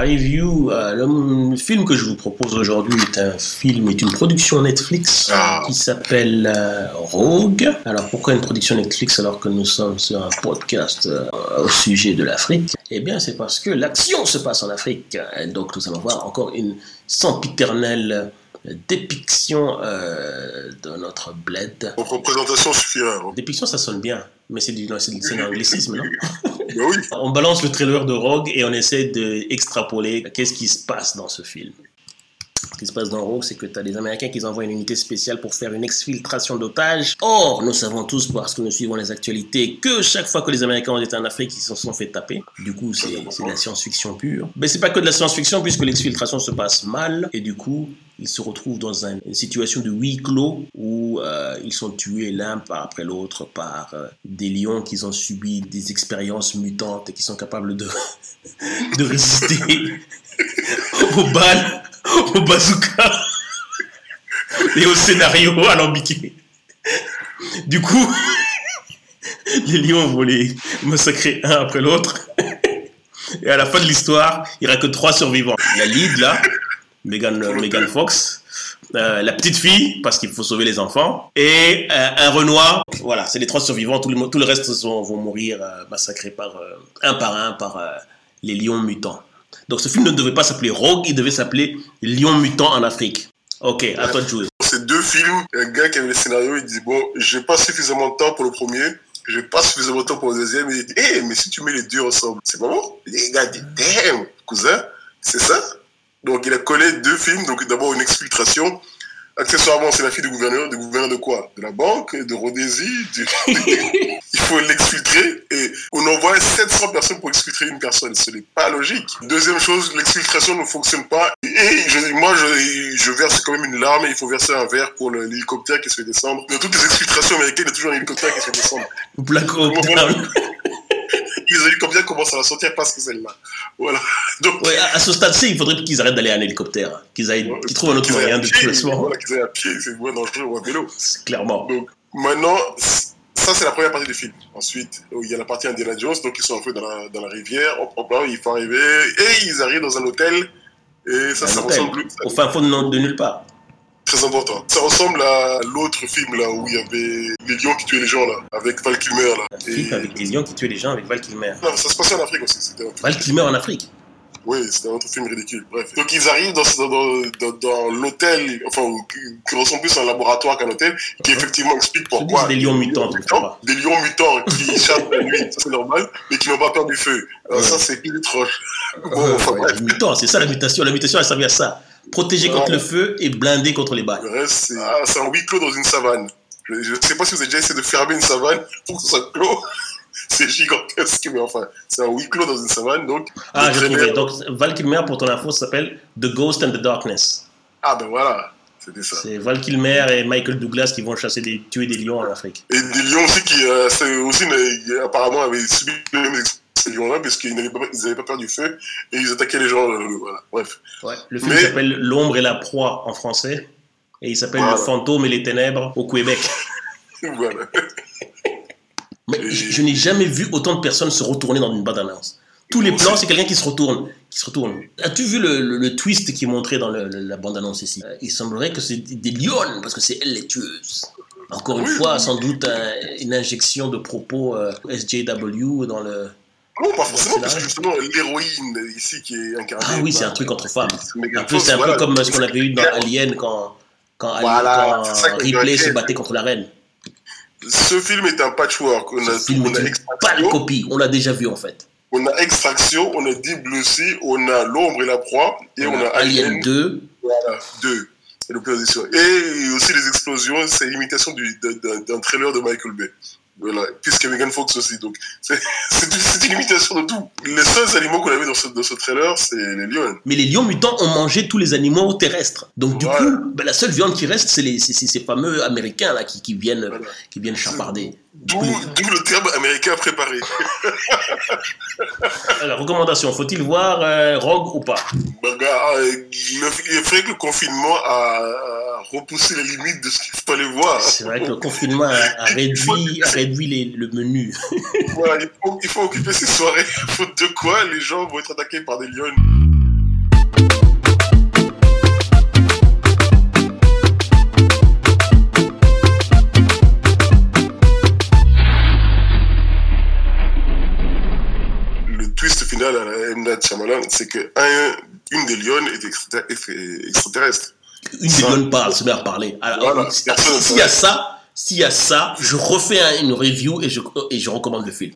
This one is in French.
review, euh, le, film que je vous propose aujourd'hui est un film, est une production Netflix Ah. qui s'appelle euh, Rogue. Alors pourquoi une production Netflix alors que nous sommes sur un podcast euh, au sujet de l'Afrique? Eh bien c'est parce que l'action se passe en Afrique. Et donc nous allons voir encore une sempiternelle dépiction euh, de notre bled. Donc, représentation suffira. hein. Dépiction ça sonne bien, mais c'est du, c'est anglicisme, non? Ben oui. On balance le trailer de Rogue et on essaie d'extrapoler qu'est-ce qui se passe dans ce film. Ce qui se passe dans Rogue, c'est que tu as des Américains qui envoient une unité spéciale pour faire une exfiltration d'otages. Or, nous savons tous, parce que nous suivons les actualités, que chaque fois que les Américains ont été en Afrique, ils se sont fait taper. Du coup, c'est de la science-fiction pure. Mais c'est pas que de la science-fiction, puisque l'exfiltration se passe mal. Et du coup, ils se retrouvent dans un- une situation de huis clos où euh, ils sont tués l'un après l'autre par euh, des lions qui ont subi des expériences mutantes et qui sont capables de résister aux balles, au bazooka et au scénario alambiqué. Du coup, les lions vont les massacrer un après l'autre. Et à la fin de l'histoire, il n'y aura que trois survivants. La lead, là, Megan, euh, Megan Fox, euh, la petite fille, parce qu'il faut sauver les enfants, et euh, un Renoir. Voilà, c'est les trois survivants. Tout le, reste vont mourir massacrés par, un par un par les lions mutants. Donc ce film ne devait pas s'appeler Rogue, il devait s'appeler Lion mutant en Afrique. Ok, à toi de jouer. Ces deux films, un gars qui avait le scénario, il dit Bon, j'ai pas suffisamment de temps pour le premier, j'ai pas suffisamment de temps pour le deuxième. Il dit Hé, mais si tu mets les deux ensemble, c'est pas bon Les gars disent Damn, cousin, c'est ça Donc il a collé deux films, donc d'abord une exfiltration. Accessoirement, c'est la fille du gouverneur. Du gouverneur de quoi? De la banque, de Rhodésie. du- Il faut l'exfiltrer on envoie 700 personnes pour exfiltrer une personne. Ce n'est pas logique. Deuxième chose, l'exfiltration ne fonctionne pas. Et je- moi, je, je verse quand même une larme et il faut verser un verre pour l'hélicoptère qui se fait descendre. Dans toutes les exfiltrations américaines, il y a toujours un hélicoptère qui se fait descendre. Les hélicoptères commencent à la sortir parce que celle-là. Voilà. Donc, Ouais, à à ce stade-ci, il faudrait qu'ils arrêtent d'aller en hélicoptère. hein. Qu'ils aillent- qu'ils trouvent un autre moyen à de. Voilà, qu'ils aillent à pied, c'est moins dangereux ou à vélo. Clairement. Donc, maintenant, ça, c'est la première partie du film. Ensuite, oh, il y a la partie Indiana Jones, donc ils sont un peu dans la, dans la rivière. Hop, hop, là, il faut arriver. Et ils arrivent dans un hôtel. Et ça, Un ça hôtel. ressemble. Au fin fond de, nulle part. Très important. Ça ressemble à l'autre film, là, où il y avait les lions qui tuaient les gens, là, avec Val Kilmer, là. Un film avec des lions qui tuaient les gens avec Val Kilmer. Non, ça se passait en Afrique aussi. Val Kilmer en Afrique. Oui, c'était un autre film ridicule. Bref. Donc, ils arrivent dans, dans, dans, dans l'hôtel, enfin, qui, ressemble plus à un laboratoire qu'un hôtel, qui effectivement explique pourquoi. c'est des lions mutants, pas. Des lions mutants qui chassent la nuit, ça c'est normal, mais qui n'ont pas peur du feu. Alors, Ouais. ça, c'est pile étrange. Bon, enfin, Ouais, mutants, c'est ça la mutation. La mutation, elle servait à ça. Protéger contre le feu et blinder contre les balles. Le reste, c'est ah, c'est un huis clos dans une savane. Je ne sais pas si vous avez déjà essayé de fermer une savane pour que soit clos. C'est gigantesque, mais enfin, c'est un huis clos dans une savane, donc. Ah, j'ai trouvé. Donc, Val Kilmer, pour ton info, s'appelle The Ghost and the Darkness. Ah, ben voilà, c'était ça. C'est Val Kilmer et Michael Douglas qui vont chasser des, tuer des lions en Afrique. Et des lions aussi qui, euh, c'est aussi, une- apparemment, avaient subi les mêmes ces lions-là, parce qu'ils n'avaient pas, pas peur du feu, et ils attaquaient les gens, euh, voilà, bref. Le film Mais- s'appelle L'ombre et la proie en français. Et il s'appelle Voilà. Le fantôme et les ténèbres au Québec. voilà. Mais je, je n'ai jamais vu autant de personnes se retourner dans une bande-annonce. Tous les plans, c'est quelqu'un qui se retourne. Qui se retourne. As-tu vu le, le- le twist qui est montré dans le- la bande-annonce ici? Euh, Il semblerait que c'est des, lionnes, parce que c'est elle les tueuses. Encore une fois, sans doute un- une injection de propos euh, SJW dans le... Non, pas forcément, parce que justement, l'héroïne ici qui est incarnée. Ah oui, c'est un truc entre femmes. Plus, Fox, c'est un voilà. peu comme ce qu'on avait eu dans Alien quand, quand, Voilà, quand Ripley se battait contre la reine. Ce film est un patchwork. On a, film on a pâle extraction, copie. On l'a déjà vu en fait. on a extraction, on a Deep Blue Sea, on a l'ombre et la proie, et on, a Alien Alien 2. Voilà, deux. Et, l'opposition. et aussi les explosions, c'est l'imitation du- d'un- d'un d'un trailer de Michael Bay. Voilà, puisque Megan Fox aussi. Donc, c'est c'est une c'est une imitation de tout. Les seuls animaux qu'on avait dans ce, dans ce trailer, c'est les lions. Mais les lions mutants ont mangé tous les animaux terrestres. Donc du coup, ben, la seule viande qui reste, c'est les- c'est- c'est ces fameux Américains là qui, qui viennent, Voilà. qui viennent chaparder. D'où d'où le terme américain préparé. Alors, recommandation, faut-il voir euh, Rogue ou pas? Bah, gars, euh, le- il est vrai que le confinement a, a repousser les limites de ce qu'il fallait voir. C'est vrai que le confinement a, réduit, a réduit les, le menu. voilà, il faut, occuper ces soirées, faute de quoi les gens vont être attaqués par des lions. final à la Mnad Shyamalan, c'est que un, une des lionnes est extraterrestre. Une million parle, se met à parler. S'il y a ça, s'il y a ça, je refais un- une review et je, et je recommande le film.